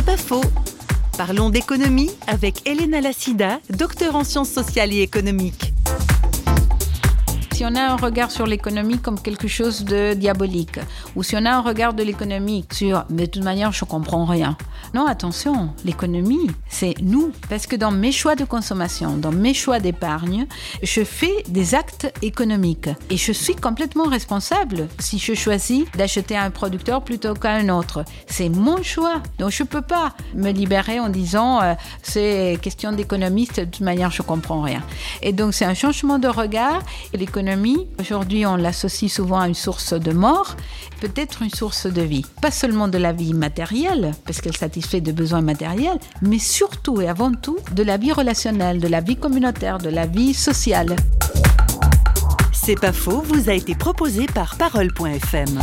C'est pas faux. Parlons d'économie avec Elena Lassida, docteur en sciences sociales et économiques si on a un regard sur l'économie comme quelque chose de diabolique, ou si on a un regard de l'économie sur mais de toute manière je comprends rien. Non, attention, l'économie, c'est nous. Parce que dans mes choix de consommation, dans mes choix d'épargne, je fais des actes économiques. Et je suis complètement responsable si je choisis d'acheter un producteur plutôt qu'un autre. C'est mon choix. Donc je ne peux pas me libérer en disant euh, c'est question d'économiste, de toute manière je comprends rien. Et donc c'est un changement de regard. Aujourd'hui, on l'associe souvent à une source de mort, peut-être une source de vie. Pas seulement de la vie matérielle, parce qu'elle satisfait des besoins matériels, mais surtout et avant tout de la vie relationnelle, de la vie communautaire, de la vie sociale. C'est pas faux, vous a été proposé par Parole.fm.